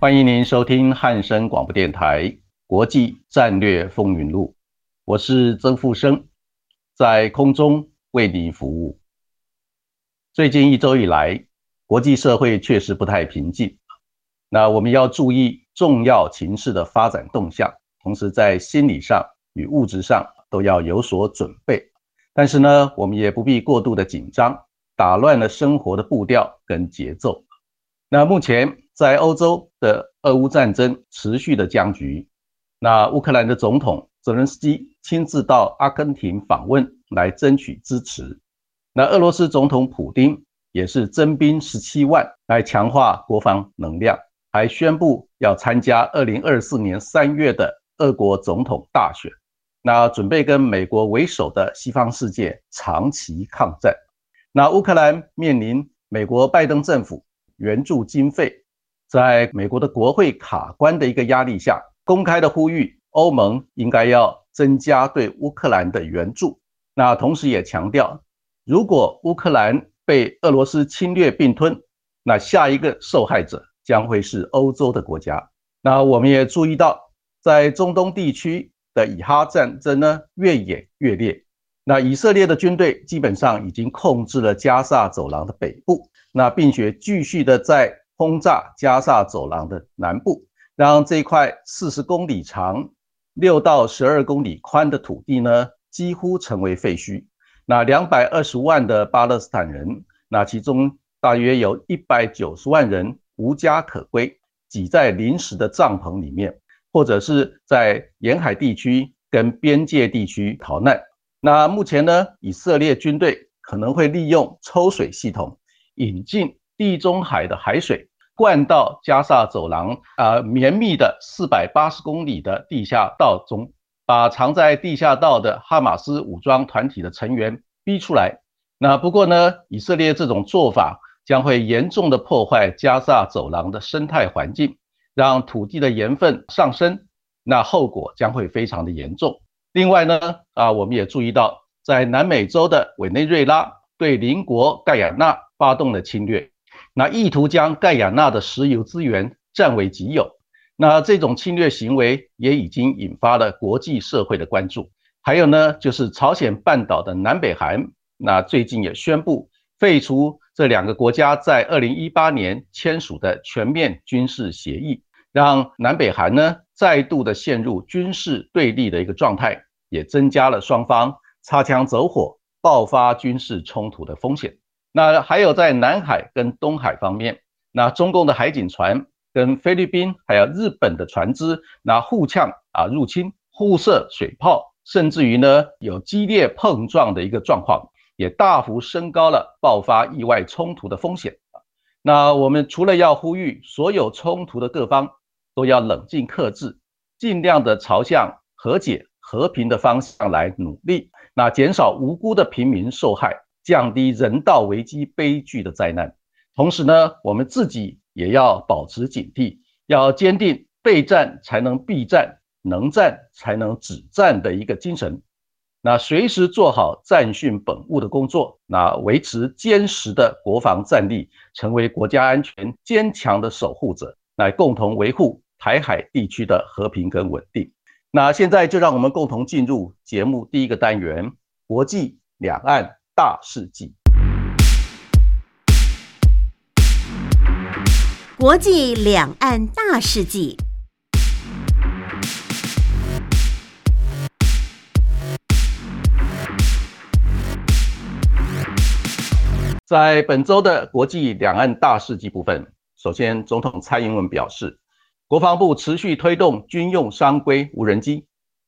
欢迎您收听汉声广播电台《国际战略风云录》，我是曾富生，在空中为您服务。最近一周以来，国际社会确实不太平静，那我们要注意重要情势的发展动向，同时在心理上与物质上都要有所准备。但是呢，我们也不必过度的紧张，打乱了生活的步调跟节奏。那目前。在欧洲的俄乌战争持续的僵局，那乌克兰的总统泽连斯基亲自到阿根廷访问来争取支持。那俄罗斯总统普京也是增兵十七万来强化国防能量，还宣布要参加二零二四年三月的俄国总统大选。那准备跟美国为首的西方世界长期抗战。那乌克兰面临美国拜登政府援助经费。在美国的国会卡关的一个压力下，公开的呼吁欧盟应该要增加对乌克兰的援助。那同时也强调，如果乌克兰被俄罗斯侵略并吞，那下一个受害者将会是欧洲的国家。那我们也注意到，在中东地区的以哈战争呢越演越烈。那以色列的军队基本上已经控制了加萨走廊的北部，那并且继续的在。轰炸加萨走廊的南部，让这块四十公里长、六到十二公里宽的土地呢，几乎成为废墟。那两百二十万的巴勒斯坦人，那其中大约有一百九十万人无家可归，挤在临时的帐篷里面，或者是在沿海地区跟边界地区逃难。那目前呢，以色列军队可能会利用抽水系统引进地中海的海水。灌到加萨走廊啊绵密的四百八十公里的地下道中，把藏在地下道的哈马斯武装团体的成员逼出来。那不过呢，以色列这种做法将会严重的破坏加萨走廊的生态环境，让土地的盐分上升，那后果将会非常的严重。另外呢，啊我们也注意到，在南美洲的委内瑞拉对邻国盖亚纳发动了侵略。那意图将盖亚纳的石油资源占为己有，那这种侵略行为也已经引发了国际社会的关注。还有呢，就是朝鲜半岛的南北韩，那最近也宣布废除这两个国家在二零一八年签署的全面军事协议，让南北韩呢再度的陷入军事对立的一个状态，也增加了双方擦枪走火、爆发军事冲突的风险。那还有在南海跟东海方面，那中共的海警船跟菲律宾还有日本的船只，那互呛啊入侵，互射水炮，甚至于呢有激烈碰撞的一个状况，也大幅升高了爆发意外冲突的风险那我们除了要呼吁所有冲突的各方都要冷静克制，尽量的朝向和解和平的方向来努力，那减少无辜的平民受害。降低人道危机悲剧的灾难，同时呢，我们自己也要保持警惕，要坚定备战才能避战，能战才能止战的一个精神。那随时做好战训本务的工作，那维持坚实的国防战力，成为国家安全坚强的守护者，来共同维护台海地区的和平跟稳定。那现在就让我们共同进入节目第一个单元：国际两岸。大事记，国际两岸大事记。在本周的国际两岸大事记部分，首先，总统蔡英文表示，国防部持续推动军用商规无人机，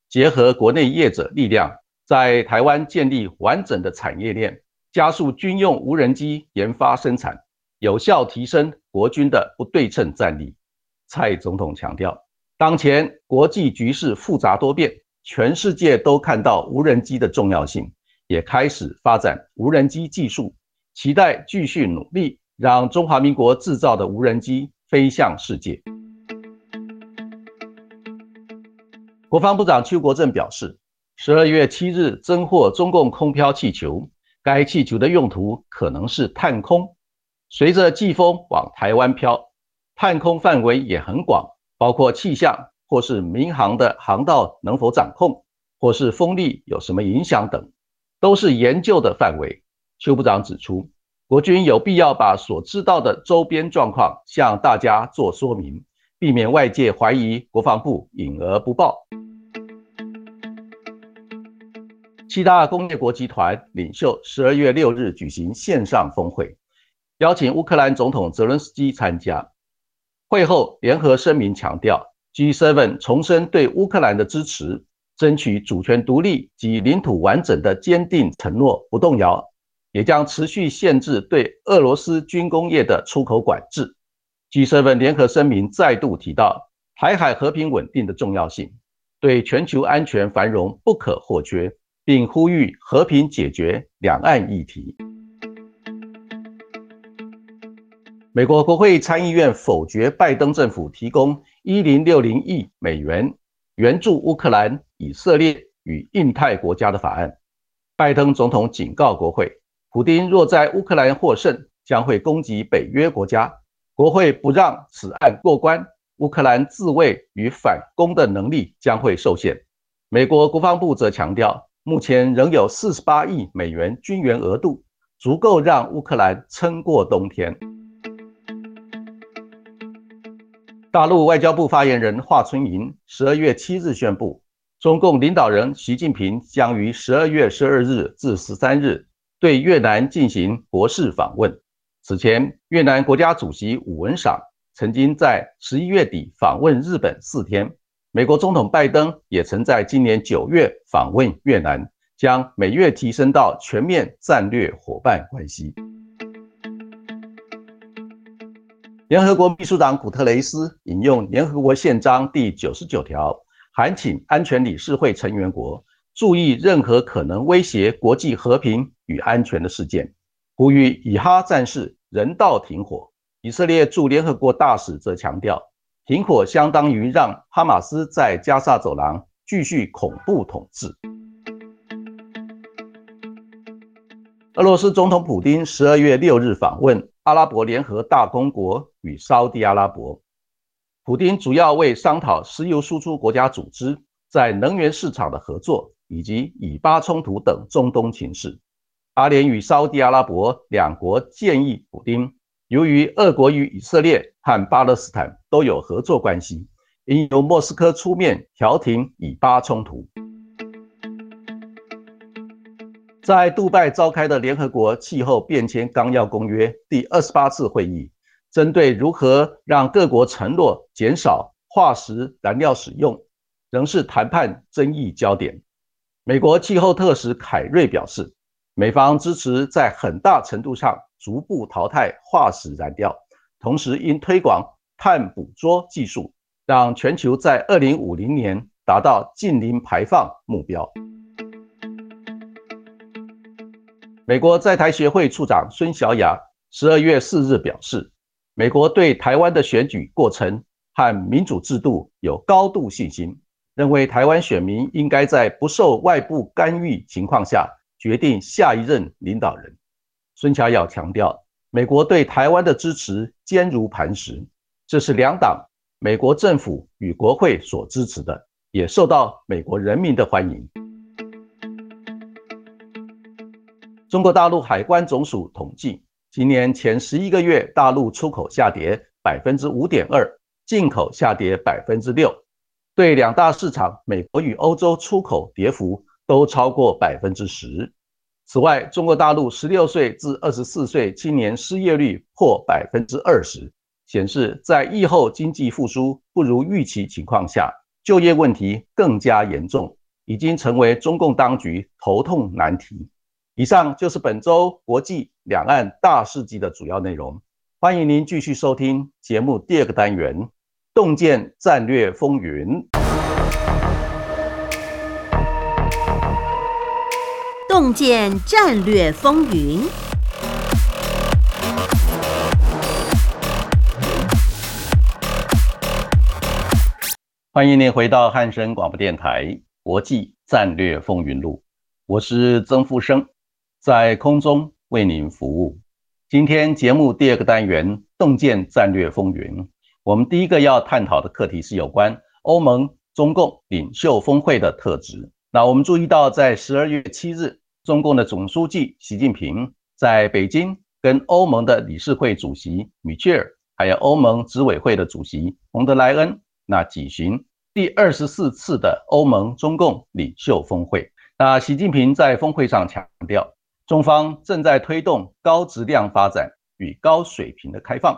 结合国内业者力量，在台湾建立完整的产业链，加速军用无人机研发生产，有效提升国军的不对称战力。蔡总统强调，当前国际局势复杂多变，全世界都看到无人机的重要性，也开始发展无人机技术，期待继续努力。让中华民国制造的无人机飞向世界。国防部长邱国正表示，十二月七日侦获中共空飘气球，该气球的用途可能是探空。随着季风往台湾飘，探空范围也很广，包括气象或是民航的航道能否掌控，或是风力有什么影响等，都是研究的范围。邱部长指出。国军有必要把所知道的周边状况向大家做说明，避免外界怀疑国防部隐而不报。七大工业国集团领袖十二月六日举行线上峰会，邀请乌克兰总统泽伦斯基参加。会后联合声明强调，G7 重申对乌克兰的支持，争取主权独立及领土完整的坚定承诺不动摇。也将持续限制对俄罗斯军工业的出口管制。G7 联合声明再度提到台海和平稳定的重要性，对全球安全繁荣不可或缺，并呼吁和平解决两岸议题。美国国会参议院否决拜登政府提供一零六零亿美元援助乌克兰、以色列与印太国家的法案。拜登总统警告国会。普京若在乌克兰获胜，将会攻击北约国家。国会不让此案过关，乌克兰自卫与反攻的能力将会受限。美国国防部则强调，目前仍有四十八亿美元军援额度，足够让乌克兰撑过冬天。大陆外交部发言人华春莹十二月七日宣布，中共领导人习近平将于十二月十二日至十三日。对越南进行国事访问。此前，越南国家主席武文赏曾经在十一月底访问日本四天。美国总统拜登也曾在今年九月访问越南，将美越提升到全面战略伙伴关系。联合国秘书长古特雷斯引用联合国宪章第九十九条，函请安全理事会成员国。注意任何可能威胁国际和平与安全的事件，呼吁以哈战事人道停火。以色列驻联合国大使则强调，停火相当于让哈马斯在加沙走廊继续恐怖统治。俄罗斯总统普京十二月六日访问阿拉伯联合大公国与沙地阿拉伯，普京主要为商讨石油输出国家组织在能源市场的合作。以及以巴冲突等中东情势，阿联与沙地阿拉伯两国建议普京，由于俄国与以色列和巴勒斯坦都有合作关系，应由莫斯科出面调停以巴冲突。在杜拜召开的联合国气候变迁纲要公约第二十八次会议，针对如何让各国承诺减少化石燃料使用，仍是谈判争议焦点。美国气候特使凯瑞表示，美方支持在很大程度上逐步淘汰化石燃料，同时应推广碳捕捉技术，让全球在二零五零年达到近零排放目标。美国在台协会处长孙小雅十二月四日表示，美国对台湾的选举过程和民主制度有高度信心。认为台湾选民应该在不受外部干预情况下决定下一任领导人。孙乔尧强调，美国对台湾的支持坚如磐石，这是两党、美国政府与国会所支持的，也受到美国人民的欢迎。中国大陆海关总署统计，今年前十一个月，大陆出口下跌百分之五点二，进口下跌百分之六。对两大市场，美国与欧洲出口跌幅都超过百分之十。此外，中国大陆十六岁至二十四岁青年失业率破百分之二十，显示，在疫后经济复苏不如预期情况下，就业问题更加严重，已经成为中共当局头痛难题。以上就是本周国际两岸大事记的主要内容。欢迎您继续收听节目第二个单元《洞见战略风云》。洞见战略风云，欢迎您回到汉声广播电台《国际战略风云录》，我是曾富生，在空中为您服务。今天节目第二个单元《洞见战略风云》，我们第一个要探讨的课题是有关欧盟、中共领袖峰会的特质。那我们注意到，在十二月七日。中共的总书记习近平在北京跟欧盟的理事会主席米切尔，还有欧盟执委会的主席冯德莱恩，那举行第二十四次的欧盟中共领袖峰会。那习近平在峰会上强调，中方正在推动高质量发展与高水平的开放，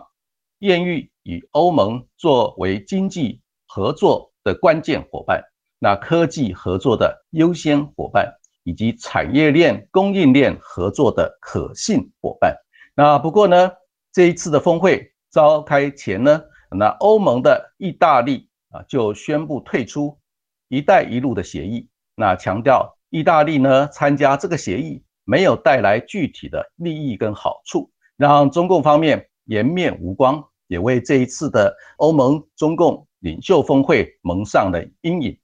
愿意与欧盟作为经济合作的关键伙伴，那科技合作的优先伙伴。以及产业链、供应链合作的可信伙伴。那不过呢，这一次的峰会召开前呢，那欧盟的意大利啊就宣布退出“一带一路”的协议。那强调意大利呢参加这个协议没有带来具体的利益跟好处，让中共方面颜面无光，也为这一次的欧盟中共领袖峰会蒙上了阴影。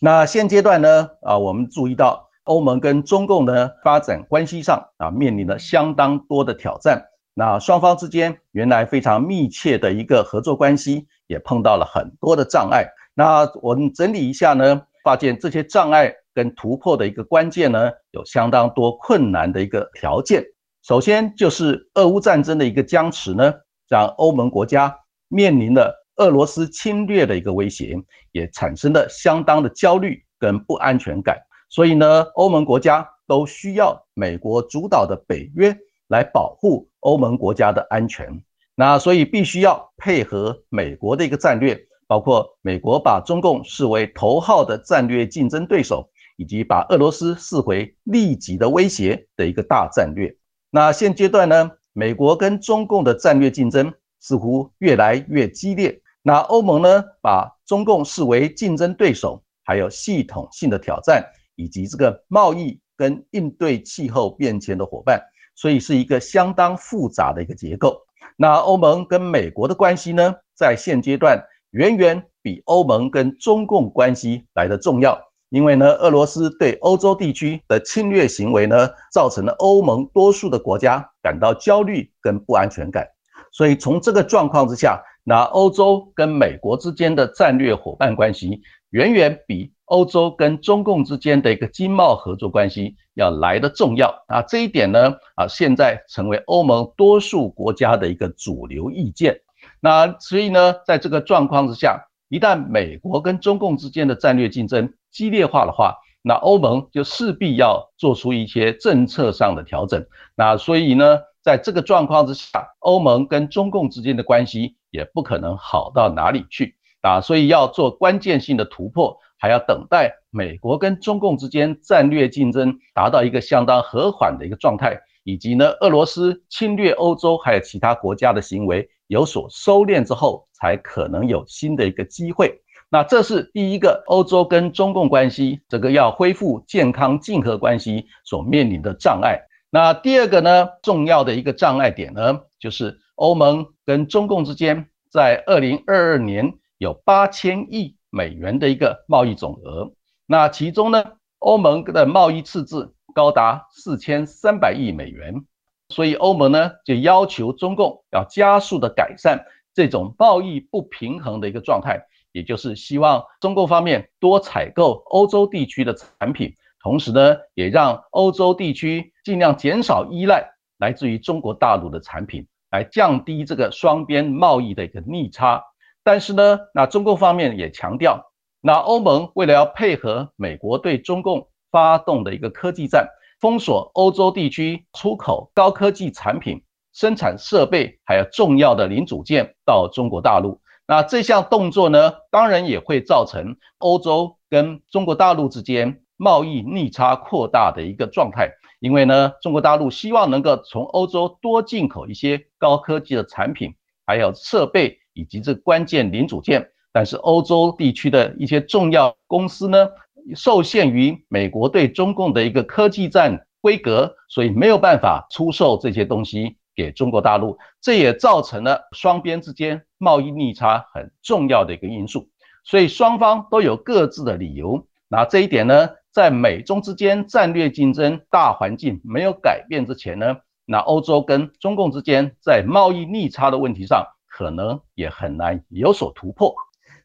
那现阶段呢啊，我们注意到。欧盟跟中共呢发展关系上啊，面临了相当多的挑战。那双方之间原来非常密切的一个合作关系，也碰到了很多的障碍。那我们整理一下呢，发现这些障碍跟突破的一个关键呢，有相当多困难的一个条件。首先就是俄乌战争的一个僵持呢，让欧盟国家面临了俄罗斯侵略的一个威胁，也产生了相当的焦虑跟不安全感。所以呢，欧盟国家都需要美国主导的北约来保护欧盟国家的安全。那所以必须要配合美国的一个战略，包括美国把中共视为头号的战略竞争对手，以及把俄罗斯视为立即的威胁的一个大战略。那现阶段呢，美国跟中共的战略竞争似乎越来越激烈。那欧盟呢，把中共视为竞争对手，还有系统性的挑战。以及这个贸易跟应对气候变迁的伙伴，所以是一个相当复杂的一个结构。那欧盟跟美国的关系呢，在现阶段远远比欧盟跟中共关系来的重要，因为呢，俄罗斯对欧洲地区的侵略行为呢，造成了欧盟多数的国家感到焦虑跟不安全感。所以从这个状况之下，那欧洲跟美国之间的战略伙伴关系，远远比。欧洲跟中共之间的一个经贸合作关系要来的重要啊，这一点呢啊，现在成为欧盟多数国家的一个主流意见。那所以呢，在这个状况之下，一旦美国跟中共之间的战略竞争激烈化的话，那欧盟就势必要做出一些政策上的调整。那所以呢，在这个状况之下，欧盟跟中共之间的关系也不可能好到哪里去啊，所以要做关键性的突破。还要等待美国跟中共之间战略竞争达到一个相当和缓的一个状态，以及呢俄罗斯侵略欧洲还有其他国家的行为有所收敛之后，才可能有新的一个机会。那这是第一个欧洲跟中共关系这个要恢复健康竞合关系所面临的障碍。那第二个呢重要的一个障碍点呢，就是欧盟跟中共之间在二零二二年有八千亿。美元的一个贸易总额，那其中呢，欧盟的贸易赤字高达四千三百亿美元，所以欧盟呢就要求中共要加速的改善这种贸易不平衡的一个状态，也就是希望中共方面多采购欧洲地区的产品，同时呢也让欧洲地区尽量减少依赖来自于中国大陆的产品，来降低这个双边贸易的一个逆差。但是呢，那中共方面也强调，那欧盟为了要配合美国对中共发动的一个科技战，封锁欧洲地区出口高科技产品，生产设备还有重要的零组件到中国大陆。那这项动作呢，当然也会造成欧洲跟中国大陆之间贸易逆差扩大的一个状态。因为呢，中国大陆希望能够从欧洲多进口一些高科技的产品，还有设备以及这关键零组件。但是欧洲地区的一些重要公司呢，受限于美国对中共的一个科技战规格，所以没有办法出售这些东西给中国大陆。这也造成了双边之间贸易逆差很重要的一个因素。所以双方都有各自的理由。那这一点呢，在美中之间战略竞争大环境没有改变之前呢，那欧洲跟中共之间在贸易逆差的问题上，可能也很难有所突破。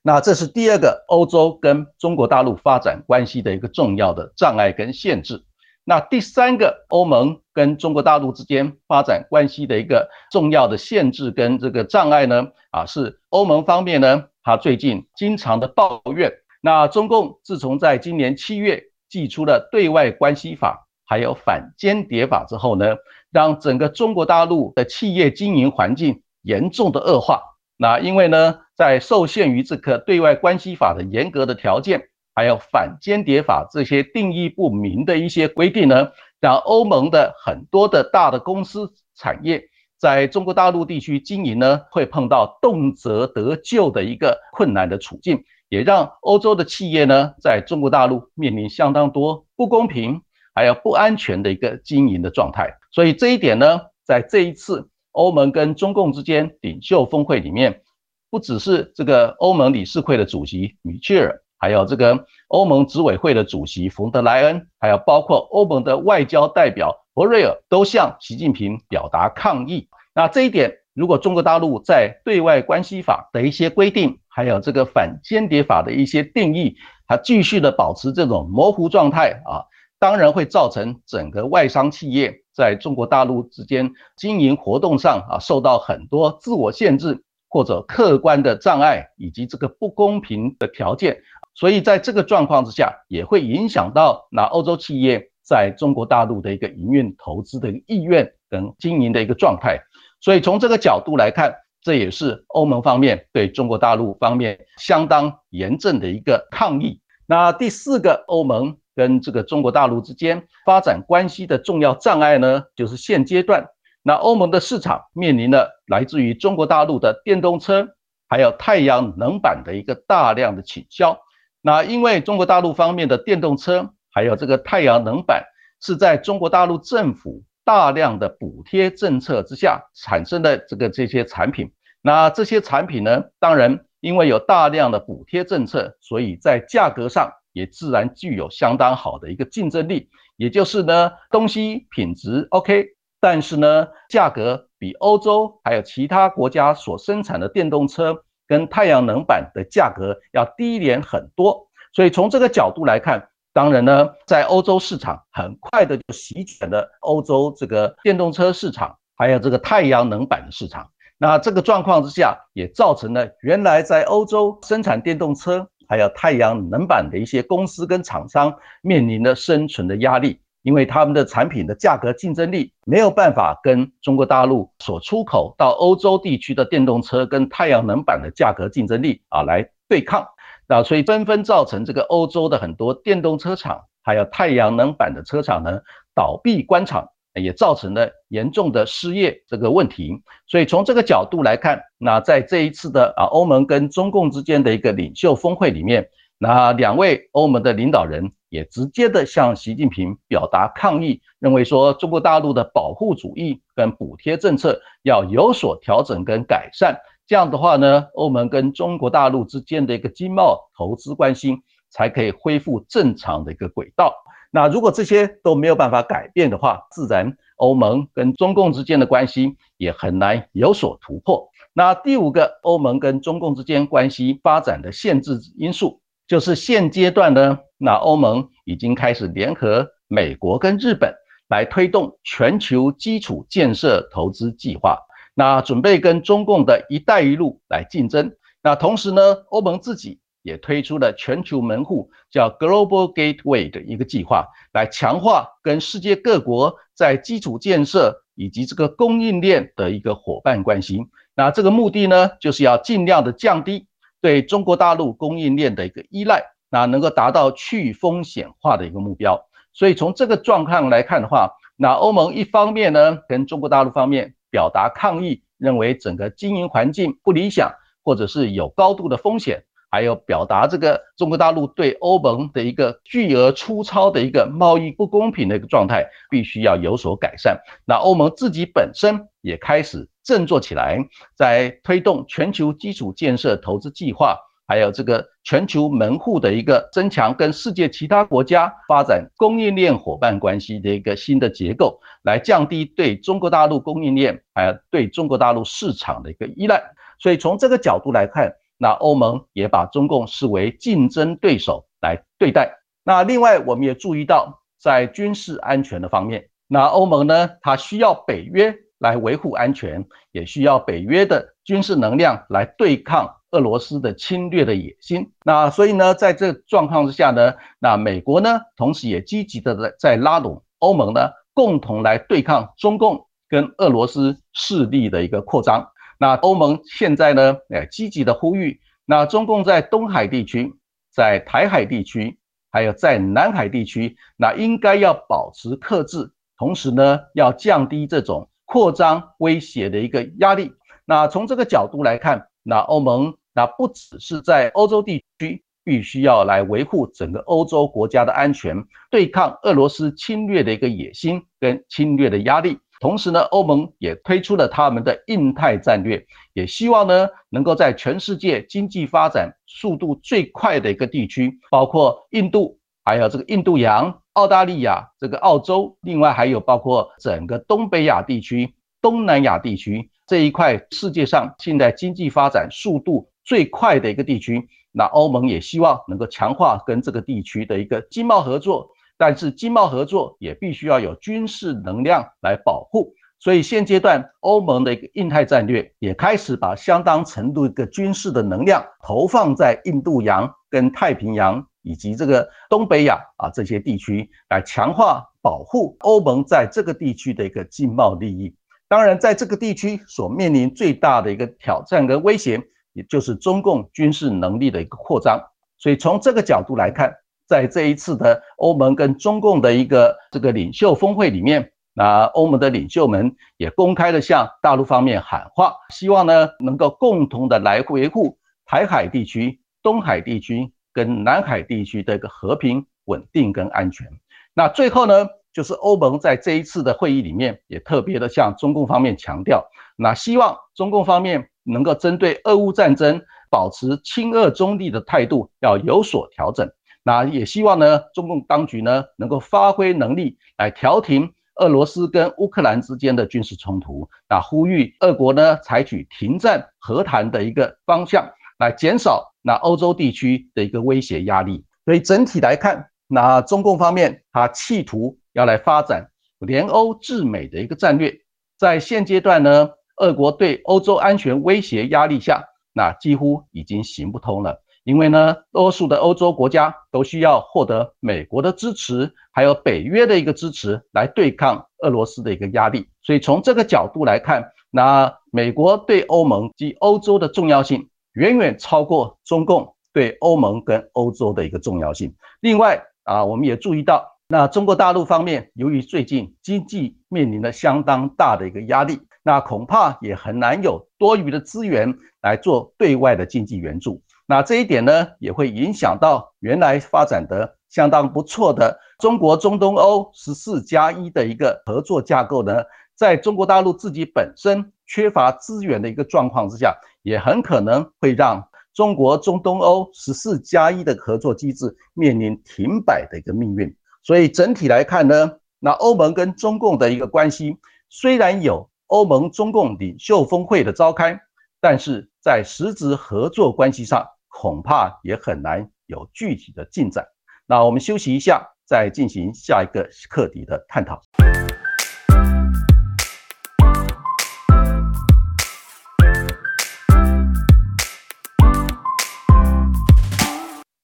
那这是第二个欧洲跟中国大陆发展关系的一个重要的障碍跟限制。那第三个欧盟跟中国大陆之间发展关系的一个重要的限制跟这个障碍呢？啊，是欧盟方面呢，他最近经常的抱怨。那中共自从在今年七月寄出了对外关系法，还有反间谍法之后呢，让整个中国大陆的企业经营环境严重的恶化。那因为呢，在受限于这个对外关系法的严格的条件，还有反间谍法这些定义不明的一些规定呢，让欧盟的很多的大的公司产业在中国大陆地区经营呢，会碰到动辄得救的一个困难的处境，也让欧洲的企业呢，在中国大陆面临相当多不公平还有不安全的一个经营的状态。所以这一点呢，在这一次。欧盟跟中共之间领袖峰会里面，不只是这个欧盟理事会的主席米切尔，还有这个欧盟执委会的主席冯德莱恩，还有包括欧盟的外交代表博瑞尔，都向习近平表达抗议。那这一点，如果中国大陆在对外关系法的一些规定，还有这个反间谍法的一些定义，它继续的保持这种模糊状态啊。当然会造成整个外商企业在中国大陆之间经营活动上啊受到很多自我限制或者客观的障碍以及这个不公平的条件，所以在这个状况之下，也会影响到那欧洲企业在中国大陆的一个营运投资的意愿跟经营的一个状态。所以从这个角度来看，这也是欧盟方面对中国大陆方面相当严正的一个抗议。那第四个欧盟。跟这个中国大陆之间发展关系的重要障碍呢，就是现阶段，那欧盟的市场面临了来自于中国大陆的电动车，还有太阳能板的一个大量的倾销。那因为中国大陆方面的电动车，还有这个太阳能板，是在中国大陆政府大量的补贴政策之下产生的这个这些产品。那这些产品呢，当然因为有大量的补贴政策，所以在价格上。也自然具有相当好的一个竞争力，也就是呢，东西品质 OK，但是呢，价格比欧洲还有其他国家所生产的电动车跟太阳能板的价格要低廉很多。所以从这个角度来看，当然呢，在欧洲市场很快的就席卷了欧洲这个电动车市场，还有这个太阳能板的市场。那这个状况之下，也造成了原来在欧洲生产电动车。还有太阳能板的一些公司跟厂商面临的生存的压力，因为他们的产品的价格竞争力没有办法跟中国大陆所出口到欧洲地区的电动车跟太阳能板的价格竞争力啊来对抗，那所以纷纷造成这个欧洲的很多电动车厂还有太阳能板的车厂呢倒闭关厂。也造成了严重的失业这个问题，所以从这个角度来看，那在这一次的啊欧盟跟中共之间的一个领袖峰会里面，那两位欧盟的领导人也直接的向习近平表达抗议，认为说中国大陆的保护主义跟补贴政策要有所调整跟改善，这样的话呢，欧盟跟中国大陆之间的一个经贸投资关系才可以恢复正常的一个轨道。那如果这些都没有办法改变的话，自然欧盟跟中共之间的关系也很难有所突破。那第五个欧盟跟中共之间关系发展的限制因素，就是现阶段呢，那欧盟已经开始联合美国跟日本来推动全球基础建设投资计划，那准备跟中共的一带一路来竞争。那同时呢，欧盟自己。也推出了全球门户叫 Global Gateway 的一个计划，来强化跟世界各国在基础建设以及这个供应链的一个伙伴关系。那这个目的呢，就是要尽量的降低对中国大陆供应链的一个依赖，那能够达到去风险化的一个目标。所以从这个状况来看的话，那欧盟一方面呢，跟中国大陆方面表达抗议，认为整个经营环境不理想，或者是有高度的风险。还有表达这个中国大陆对欧盟的一个巨额粗糙的一个贸易不公平的一个状态，必须要有所改善。那欧盟自己本身也开始振作起来，在推动全球基础建设投资计划，还有这个全球门户的一个增强，跟世界其他国家发展供应链伙伴关系的一个新的结构，来降低对中国大陆供应链还有对中国大陆市场的一个依赖。所以从这个角度来看。那欧盟也把中共视为竞争对手来对待。那另外，我们也注意到，在军事安全的方面，那欧盟呢，它需要北约来维护安全，也需要北约的军事能量来对抗俄罗斯的侵略的野心。那所以呢，在这状况之下呢，那美国呢，同时也积极的在在拉拢欧盟呢，共同来对抗中共跟俄罗斯势力的一个扩张。那欧盟现在呢，哎，积极的呼吁，那中共在东海地区、在台海地区，还有在南海地区，那应该要保持克制，同时呢，要降低这种扩张威胁的一个压力。那从这个角度来看，那欧盟那不只是在欧洲地区，必须要来维护整个欧洲国家的安全，对抗俄罗斯侵略的一个野心跟侵略的压力。同时呢，欧盟也推出了他们的印太战略，也希望呢能够在全世界经济发展速度最快的一个地区，包括印度，还有这个印度洋、澳大利亚、这个澳洲，另外还有包括整个东北亚地区、东南亚地区这一块世界上现在经济发展速度最快的一个地区，那欧盟也希望能够强化跟这个地区的一个经贸合作。但是经贸合作也必须要有军事能量来保护，所以现阶段欧盟的一个印太战略也开始把相当程度一个军事的能量投放在印度洋跟太平洋以及这个东北亚啊这些地区，来强化保护欧盟在这个地区的一个经贸利益。当然，在这个地区所面临最大的一个挑战跟威胁，也就是中共军事能力的一个扩张。所以从这个角度来看。在这一次的欧盟跟中共的一个这个领袖峰会里面，那欧盟的领袖们也公开的向大陆方面喊话，希望呢能够共同的来维护台海地区、东海地区跟南海地区的一个和平、稳定跟安全。那最后呢，就是欧盟在这一次的会议里面也特别的向中共方面强调，那希望中共方面能够针对俄乌战争保持亲俄中立的态度，要有所调整。那也希望呢，中共当局呢能够发挥能力来调停俄罗斯跟乌克兰之间的军事冲突，那呼吁俄国呢采取停战和谈的一个方向，来减少那欧洲地区的一个威胁压力。所以整体来看，那中共方面他企图要来发展联欧制美的一个战略，在现阶段呢，俄国对欧洲安全威胁压力下，那几乎已经行不通了。因为呢，多数的欧洲国家都需要获得美国的支持，还有北约的一个支持来对抗俄罗斯的一个压力。所以从这个角度来看，那美国对欧盟及欧洲的重要性远远超过中共对欧盟跟欧洲的一个重要性。另外啊，我们也注意到，那中国大陆方面由于最近经济面临了相当大的一个压力，那恐怕也很难有多余的资源来做对外的经济援助。那这一点呢，也会影响到原来发展的相当不错的中国中东欧十四加一的一个合作架构呢，在中国大陆自己本身缺乏资源的一个状况之下，也很可能会让中国中东欧十四加一的合作机制面临停摆的一个命运。所以整体来看呢，那欧盟跟中共的一个关系，虽然有欧盟中共领袖峰会的召开，但是在实质合作关系上。恐怕也很难有具体的进展。那我们休息一下，再进行下一个课题的探讨。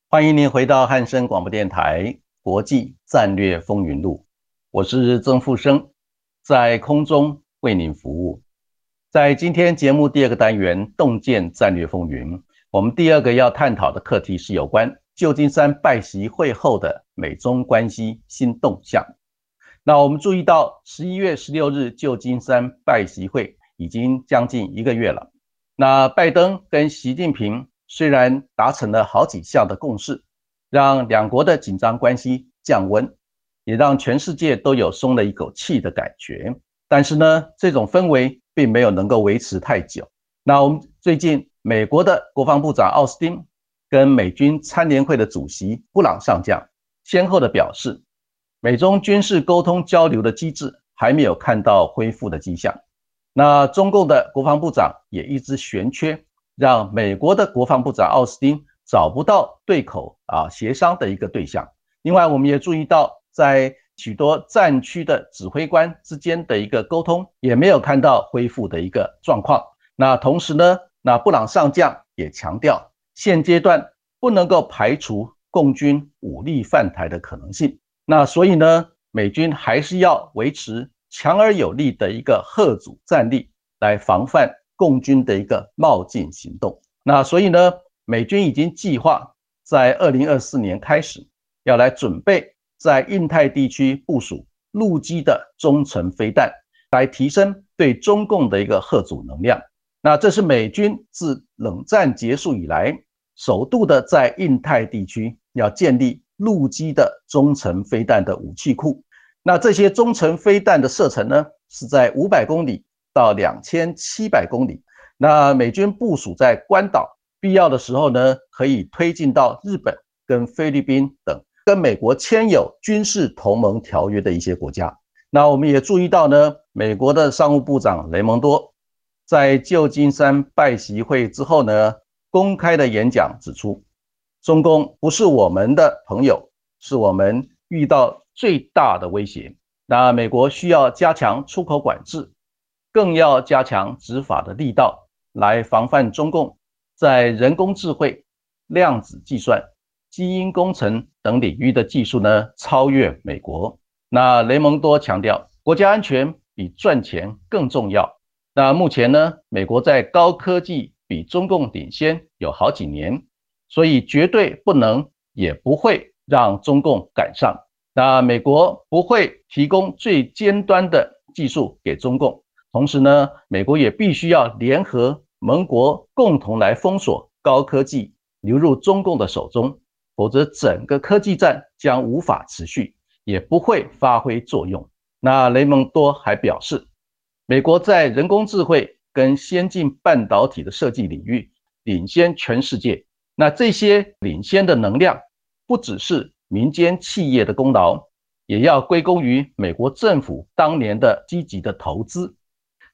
欢迎您回到汉声广播电台《国际战略风云录》，我是曾富生，在空中为您服务。在今天节目第二个单元“洞见战略风云”，我们第二个要探讨的课题是有关旧金山拜习会后的美中关系新动向。那我们注意到，十一月十六日旧金山拜习会已经将近一个月了。那拜登跟习近平虽然达成了好几项的共识，让两国的紧张关系降温，也让全世界都有松了一口气的感觉。但是呢，这种氛围并没有能够维持太久。那我们最近，美国的国防部长奥斯汀跟美军参联会的主席布朗上将先后的表示，美中军事沟通交流的机制还没有看到恢复的迹象。那中共的国防部长也一直悬缺，让美国的国防部长奥斯汀找不到对口啊协商的一个对象。另外，我们也注意到在。许多战区的指挥官之间的一个沟通也没有看到恢复的一个状况。那同时呢，那布朗上将也强调，现阶段不能够排除共军武力犯台的可能性。那所以呢，美军还是要维持强而有力的一个贺阻战力，来防范共军的一个冒进行动。那所以呢，美军已经计划在二零二四年开始要来准备。在印太地区部署陆基的中程飞弹，来提升对中共的一个核阻能量。那这是美军自冷战结束以来首度的在印太地区要建立陆基的中程飞弹的武器库。那这些中程飞弹的射程呢，是在五百公里到两千七百公里。那美军部署在关岛，必要的时候呢，可以推进到日本跟菲律宾等。跟美国签有军事同盟条约的一些国家，那我们也注意到呢，美国的商务部长雷蒙多在旧金山拜习会之后呢，公开的演讲指出，中共不是我们的朋友，是我们遇到最大的威胁。那美国需要加强出口管制，更要加强执法的力道，来防范中共在人工智慧、量子计算。基因工程等领域的技术呢，超越美国。那雷蒙多强调，国家安全比赚钱更重要。那目前呢，美国在高科技比中共领先有好几年，所以绝对不能也不会让中共赶上。那美国不会提供最尖端的技术给中共，同时呢，美国也必须要联合盟国共同来封锁高科技流入中共的手中。否则，整个科技战将无法持续，也不会发挥作用。那雷蒙多还表示，美国在人工智慧跟先进半导体的设计领域领先全世界。那这些领先的能量，不只是民间企业的功劳，也要归功于美国政府当年的积极的投资。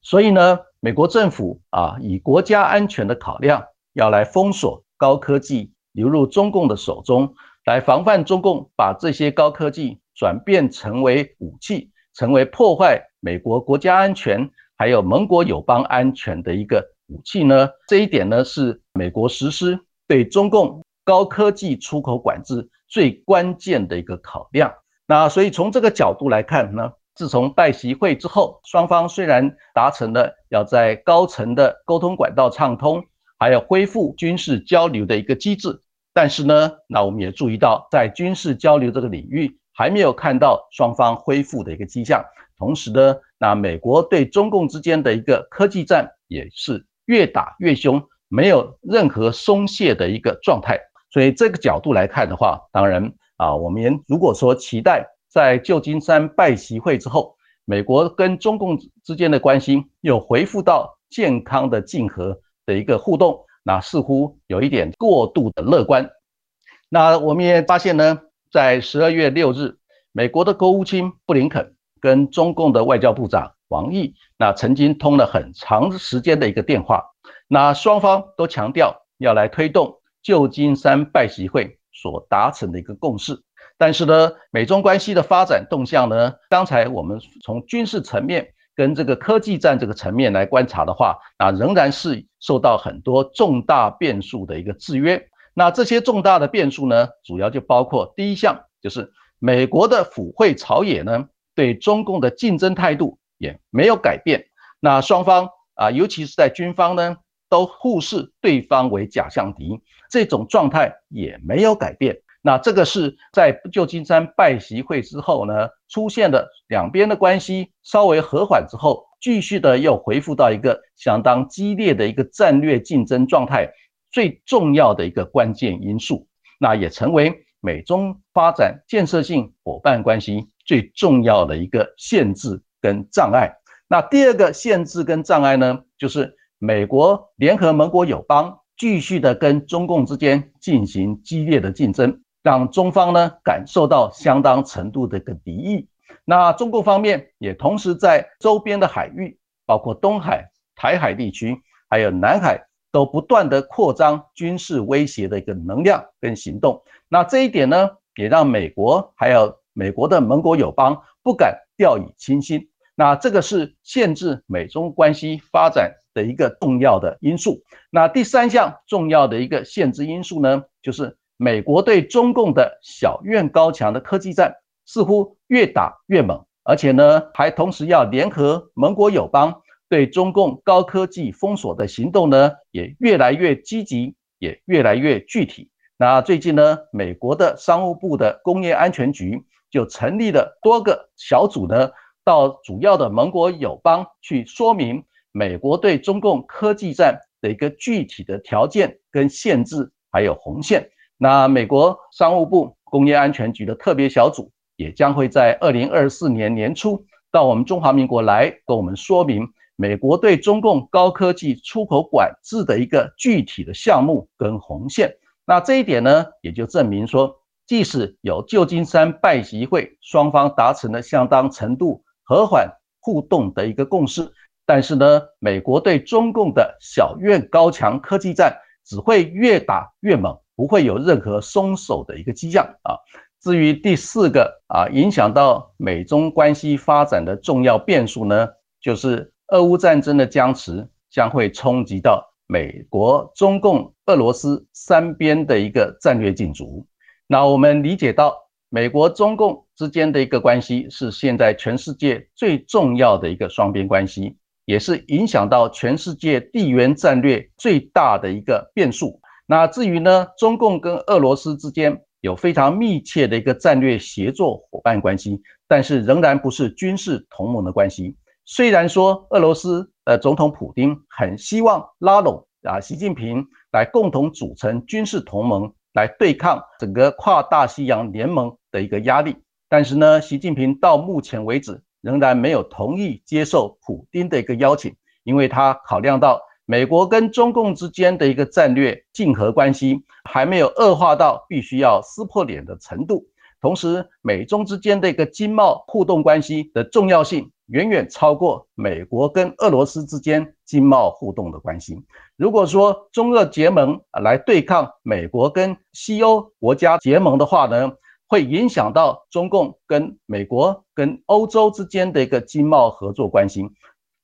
所以呢，美国政府啊，以国家安全的考量，要来封锁高科技。流入中共的手中，来防范中共把这些高科技转变成为武器，成为破坏美国国家安全还有盟国友邦安全的一个武器呢？这一点呢，是美国实施对中共高科技出口管制最关键的一个考量。那所以从这个角度来看呢，自从拜习会之后，双方虽然达成了要在高层的沟通管道畅通。还要恢复军事交流的一个机制，但是呢，那我们也注意到，在军事交流这个领域还没有看到双方恢复的一个迹象。同时呢，那美国对中共之间的一个科技战也是越打越凶，没有任何松懈的一个状态。所以这个角度来看的话，当然啊，我们如果说期待在旧金山拜习会之后，美国跟中共之间的关系又恢复到健康的竞合。的一个互动，那似乎有一点过度的乐观。那我们也发现呢，在十二月六日，美国的国务卿布林肯跟中共的外交部长王毅，那曾经通了很长时间的一个电话。那双方都强调要来推动旧金山拜习会所达成的一个共识。但是呢，美中关系的发展动向呢，刚才我们从军事层面。跟这个科技战这个层面来观察的话，那仍然是受到很多重大变数的一个制约。那这些重大的变数呢，主要就包括第一项，就是美国的府会朝野呢对中共的竞争态度也没有改变。那双方啊，尤其是在军方呢，都互视对方为假想敌，这种状态也没有改变。那这个是在旧金山拜习会之后呢，出现的两边的关系稍微和缓之后，继续的又恢复到一个相当激烈的一个战略竞争状态，最重要的一个关键因素，那也成为美中发展建设性伙伴关系最重要的一个限制跟障碍。那第二个限制跟障碍呢，就是美国联合盟国友邦继续的跟中共之间进行激烈的竞争。让中方呢感受到相当程度的一个敌意，那中共方面也同时在周边的海域，包括东海、台海地区，还有南海，都不断的扩张军事威胁的一个能量跟行动。那这一点呢，也让美国还有美国的盟国友邦不敢掉以轻心。那这个是限制美中关系发展的一个重要的因素。那第三项重要的一个限制因素呢，就是。美国对中共的小院高墙的科技战似乎越打越猛，而且呢，还同时要联合盟国友邦对中共高科技封锁的行动呢，也越来越积极，也越来越具体。那最近呢，美国的商务部的工业安全局就成立了多个小组呢，到主要的盟国友邦去说明美国对中共科技战的一个具体的条件跟限制，还有红线。那美国商务部工业安全局的特别小组也将会在二零二四年年初到我们中华民国来，跟我们说明美国对中共高科技出口管制的一个具体的项目跟红线。那这一点呢，也就证明说，即使有旧金山拜习会双方达成了相当程度和缓互动的一个共识，但是呢，美国对中共的小院高墙科技战只会越打越猛。不会有任何松手的一个迹象啊。至于第四个啊，影响到美中关系发展的重要变数呢，就是俄乌战争的僵持将会冲击到美国、中共、俄罗斯三边的一个战略竞逐。那我们理解到，美国、中共之间的一个关系是现在全世界最重要的一个双边关系，也是影响到全世界地缘战略最大的一个变数。那至于呢，中共跟俄罗斯之间有非常密切的一个战略协作伙伴关系，但是仍然不是军事同盟的关系。虽然说俄罗斯的总统普京很希望拉拢啊习近平来共同组成军事同盟，来对抗整个跨大西洋联盟的一个压力，但是呢，习近平到目前为止仍然没有同意接受普京的一个邀请，因为他考量到。美国跟中共之间的一个战略竞合关系还没有恶化到必须要撕破脸的程度，同时美中之间的一个经贸互动关系的重要性远远超过美国跟俄罗斯之间经贸互动的关系。如果说中俄结盟来对抗美国跟西欧国家结盟的话呢，会影响到中共跟美国跟欧洲之间的一个经贸合作关系。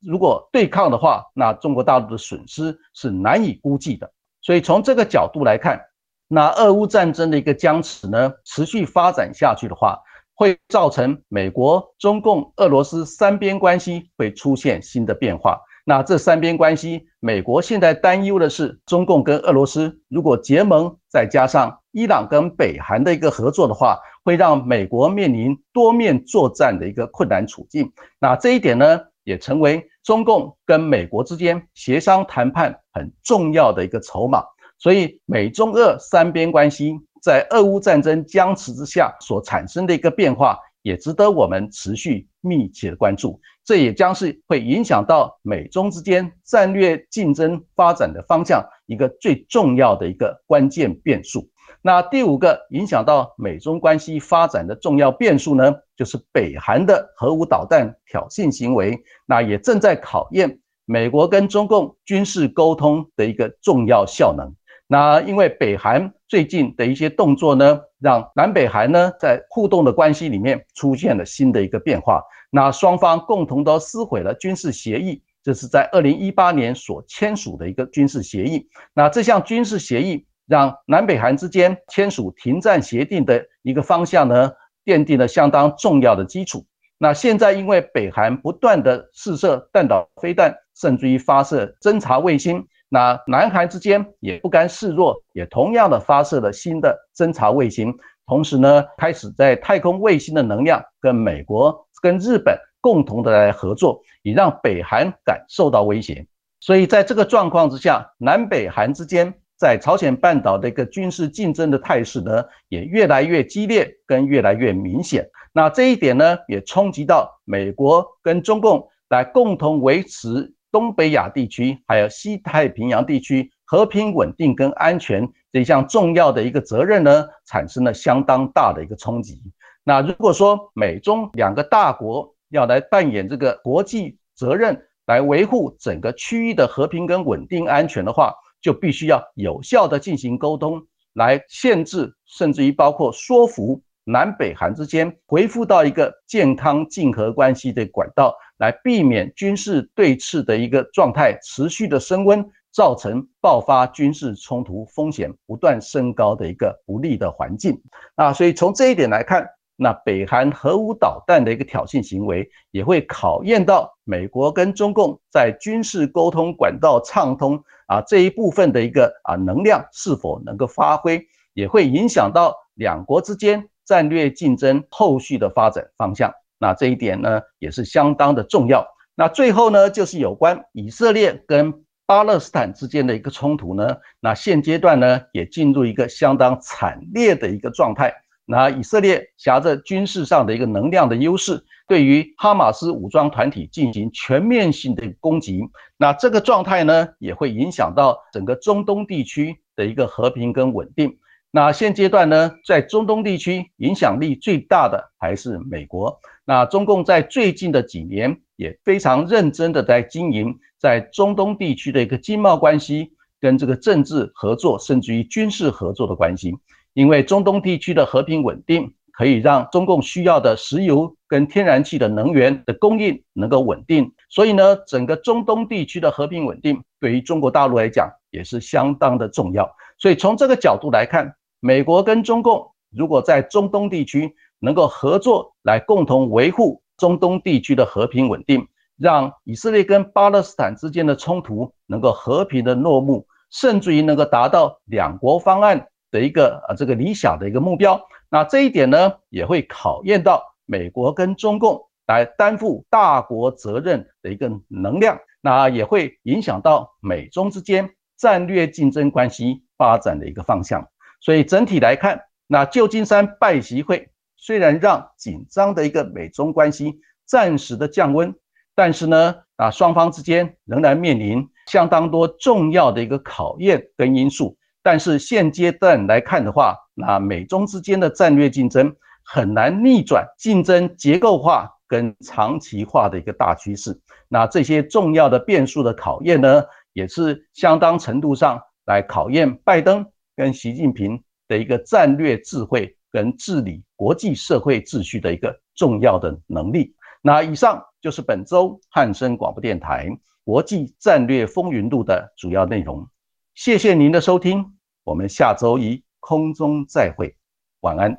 如果对抗的话，那中国大陆的损失是难以估计的。所以从这个角度来看，那俄乌战争的一个僵持呢，持续发展下去的话，会造成美国、中共、俄罗斯三边关系会出现新的变化。那这三边关系，美国现在担忧的是，中共跟俄罗斯如果结盟，再加上伊朗跟北韩的一个合作的话，会让美国面临多面作战的一个困难处境。那这一点呢？也成为中共跟美国之间协商谈判很重要的一个筹码，所以美中俄三边关系在俄乌战争僵持之下所产生的一个变化，也值得我们持续密切的关注。这也将是会影响到美中之间战略竞争发展的方向一个最重要的一个关键变数。那第五个影响到美中关系发展的重要变数呢，就是北韩的核武导弹挑衅行为，那也正在考验美国跟中共军事沟通的一个重要效能。那因为北韩最近的一些动作呢，让南北韩呢在互动的关系里面出现了新的一个变化。那双方共同都撕毁了军事协议，这是在二零一八年所签署的一个军事协议。那这项军事协议。让南北韩之间签署停战协定的一个方向呢，奠定了相当重要的基础。那现在因为北韩不断的试射弹道飞弹，甚至于发射侦察卫星，那南韩之间也不甘示弱，也同样的发射了新的侦察卫星，同时呢，开始在太空卫星的能量跟美国、跟日本共同的来合作，以让北韩感受到威胁。所以在这个状况之下，南北韩之间。在朝鲜半岛的一个军事竞争的态势呢，也越来越激烈，跟越来越明显。那这一点呢，也冲击到美国跟中共来共同维持东北亚地区还有西太平洋地区和平稳定跟安全这一项重要的一个责任呢，产生了相当大的一个冲击。那如果说美中两个大国要来扮演这个国际责任，来维护整个区域的和平跟稳定安全的话，就必须要有效的进行沟通，来限制，甚至于包括说服南北韩之间恢复到一个健康竞合关系的管道，来避免军事对峙的一个状态持续的升温，造成爆发军事冲突风险不断升高的一个不利的环境。啊，所以从这一点来看。那北韩核武导弹的一个挑衅行为，也会考验到美国跟中共在军事沟通管道畅通啊这一部分的一个啊能量是否能够发挥，也会影响到两国之间战略竞争后续的发展方向。那这一点呢，也是相当的重要。那最后呢，就是有关以色列跟巴勒斯坦之间的一个冲突呢，那现阶段呢，也进入一个相当惨烈的一个状态。那以色列挟着军事上的一个能量的优势，对于哈马斯武装团体进行全面性的攻击，那这个状态呢，也会影响到整个中东地区的一个和平跟稳定。那现阶段呢，在中东地区影响力最大的还是美国。那中共在最近的几年也非常认真的在经营在中东地区的一个经贸关系，跟这个政治合作，甚至于军事合作的关系。因为中东地区的和平稳定，可以让中共需要的石油跟天然气的能源的供应能够稳定，所以呢，整个中东地区的和平稳定对于中国大陆来讲也是相当的重要。所以从这个角度来看，美国跟中共如果在中东地区能够合作来共同维护中东地区的和平稳定，让以色列跟巴勒斯坦之间的冲突能够和平的落幕，甚至于能够达到两国方案。的一个啊，这个理想的一个目标，那这一点呢，也会考验到美国跟中共来担负大国责任的一个能量，那也会影响到美中之间战略竞争关系发展的一个方向。所以整体来看，那旧金山拜习会虽然让紧张的一个美中关系暂时的降温，但是呢，啊双方之间仍然面临相当多重要的一个考验跟因素。但是现阶段来看的话，那美中之间的战略竞争很难逆转竞争结构化跟长期化的一个大趋势。那这些重要的变数的考验呢，也是相当程度上来考验拜登跟习近平的一个战略智慧跟治理国际社会秩序的一个重要的能力。那以上就是本周汉声广播电台国际战略风云录的主要内容。谢谢您的收听。我们下周一空中再会，晚安。